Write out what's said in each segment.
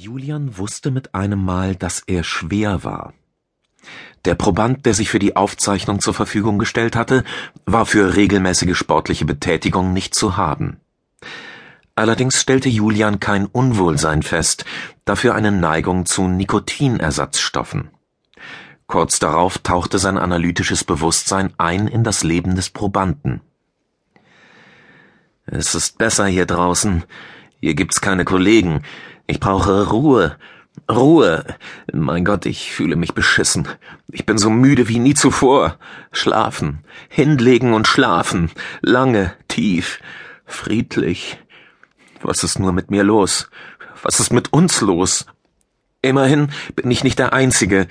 Julian wusste mit einem Mal, dass er schwer war. Der Proband, der sich für die Aufzeichnung zur Verfügung gestellt hatte, war für regelmäßige sportliche Betätigung nicht zu haben. Allerdings stellte Julian kein Unwohlsein fest, dafür eine Neigung zu Nikotinersatzstoffen. Kurz darauf tauchte sein analytisches Bewusstsein ein in das Leben des Probanden. Es ist besser hier draußen. Hier gibt's keine Kollegen. Ich brauche Ruhe. Ruhe. Mein Gott, ich fühle mich beschissen. Ich bin so müde wie nie zuvor. Schlafen. Hinlegen und schlafen. Lange, tief, friedlich. Was ist nur mit mir los? Was ist mit uns los? Immerhin bin ich nicht der Einzige.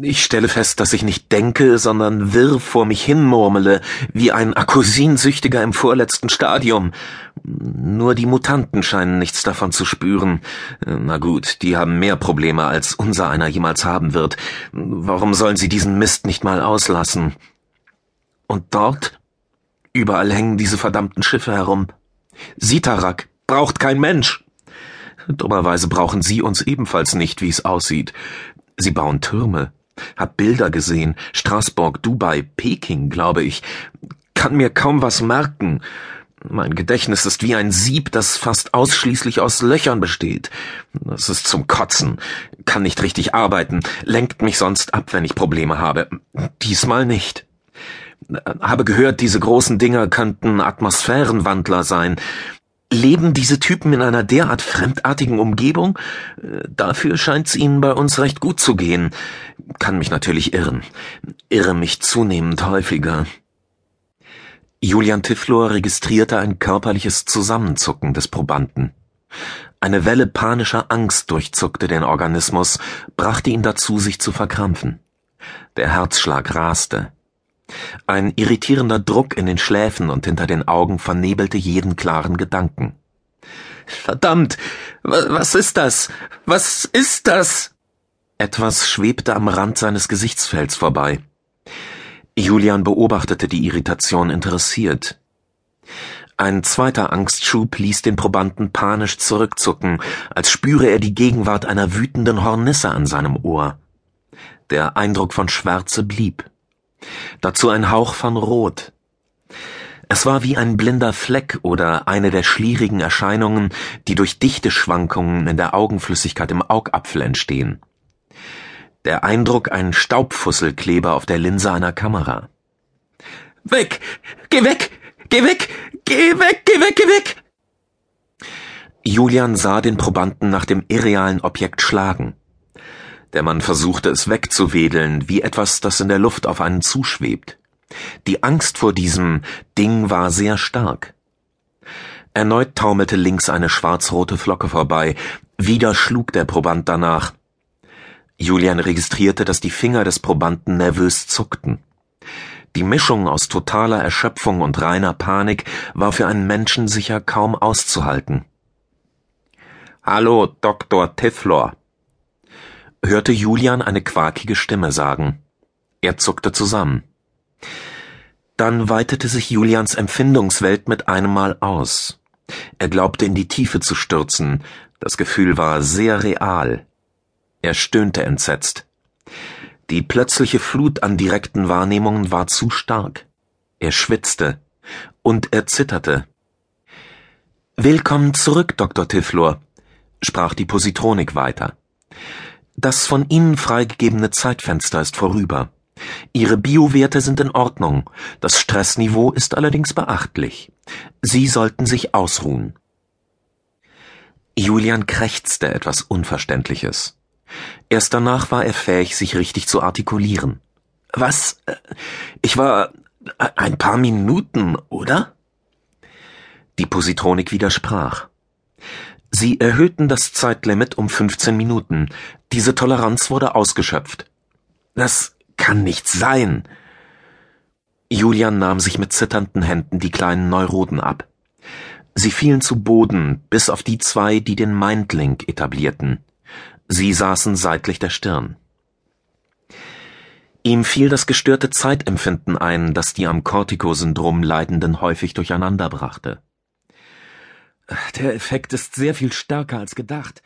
Ich stelle fest, dass ich nicht denke, sondern wirr vor mich hinmurmele, wie ein Akkusinsüchtiger im vorletzten Stadium. Nur die Mutanten scheinen nichts davon zu spüren. Na gut, die haben mehr Probleme, als unser einer jemals haben wird. Warum sollen sie diesen Mist nicht mal auslassen? Und dort? Überall hängen diese verdammten Schiffe herum. Sitarak braucht kein Mensch. Dummerweise brauchen Sie uns ebenfalls nicht, wie es aussieht. Sie bauen Türme. Hab Bilder gesehen. Straßburg, Dubai, Peking, glaube ich. Kann mir kaum was merken. Mein Gedächtnis ist wie ein Sieb, das fast ausschließlich aus Löchern besteht. Das ist zum Kotzen. Kann nicht richtig arbeiten. Lenkt mich sonst ab, wenn ich Probleme habe. Diesmal nicht. Habe gehört, diese großen Dinger könnten Atmosphärenwandler sein. Leben diese Typen in einer derart fremdartigen Umgebung? Äh, dafür scheint's ihnen bei uns recht gut zu gehen. Kann mich natürlich irren. Irre mich zunehmend häufiger. Julian Tifflor registrierte ein körperliches Zusammenzucken des Probanden. Eine Welle panischer Angst durchzuckte den Organismus, brachte ihn dazu, sich zu verkrampfen. Der Herzschlag raste. Ein irritierender Druck in den Schläfen und hinter den Augen vernebelte jeden klaren Gedanken. Verdammt, was ist das? Was ist das? Etwas schwebte am Rand seines Gesichtsfelds vorbei. Julian beobachtete die Irritation interessiert. Ein zweiter Angstschub ließ den Probanden panisch zurückzucken, als spüre er die Gegenwart einer wütenden Hornisse an seinem Ohr. Der Eindruck von Schwärze blieb dazu ein Hauch von Rot. Es war wie ein blinder Fleck oder eine der schlierigen Erscheinungen, die durch dichte Schwankungen in der Augenflüssigkeit im Augapfel entstehen. Der Eindruck ein Staubfusselkleber auf der Linse einer Kamera. Weg! Geh weg! Geh weg! Geh weg! Geh weg! Geh weg! Julian sah den Probanden nach dem irrealen Objekt schlagen. Der Mann versuchte es wegzuwedeln, wie etwas, das in der Luft auf einen zuschwebt. Die Angst vor diesem Ding war sehr stark. Erneut taumelte links eine schwarz-rote Flocke vorbei, wieder schlug der Proband danach. Julian registrierte, dass die Finger des Probanden nervös zuckten. Die Mischung aus totaler Erschöpfung und reiner Panik war für einen Menschen sicher kaum auszuhalten. Hallo, Dr. Tiflor, hörte Julian eine quakige Stimme sagen. Er zuckte zusammen. Dann weitete sich Julians Empfindungswelt mit einem Mal aus. Er glaubte in die Tiefe zu stürzen, das Gefühl war sehr real. Er stöhnte entsetzt. Die plötzliche Flut an direkten Wahrnehmungen war zu stark. Er schwitzte und er zitterte. Willkommen zurück, Dr. Tifflor, sprach die Positronik weiter. Das von Ihnen freigegebene Zeitfenster ist vorüber. Ihre Biowerte sind in Ordnung, das Stressniveau ist allerdings beachtlich. Sie sollten sich ausruhen. Julian krächzte etwas Unverständliches. Erst danach war er fähig, sich richtig zu artikulieren. Was? Ich war ein paar Minuten, oder? Die Positronik widersprach. Sie erhöhten das Zeitlimit um 15 Minuten. Diese Toleranz wurde ausgeschöpft. Das kann nicht sein. Julian nahm sich mit zitternden Händen die kleinen Neuroden ab. Sie fielen zu Boden, bis auf die zwei, die den Mindlink etablierten. Sie saßen seitlich der Stirn. Ihm fiel das gestörte Zeitempfinden ein, das die am Cortico-Syndrom Leidenden häufig durcheinander brachte. Der Effekt ist sehr viel stärker als gedacht.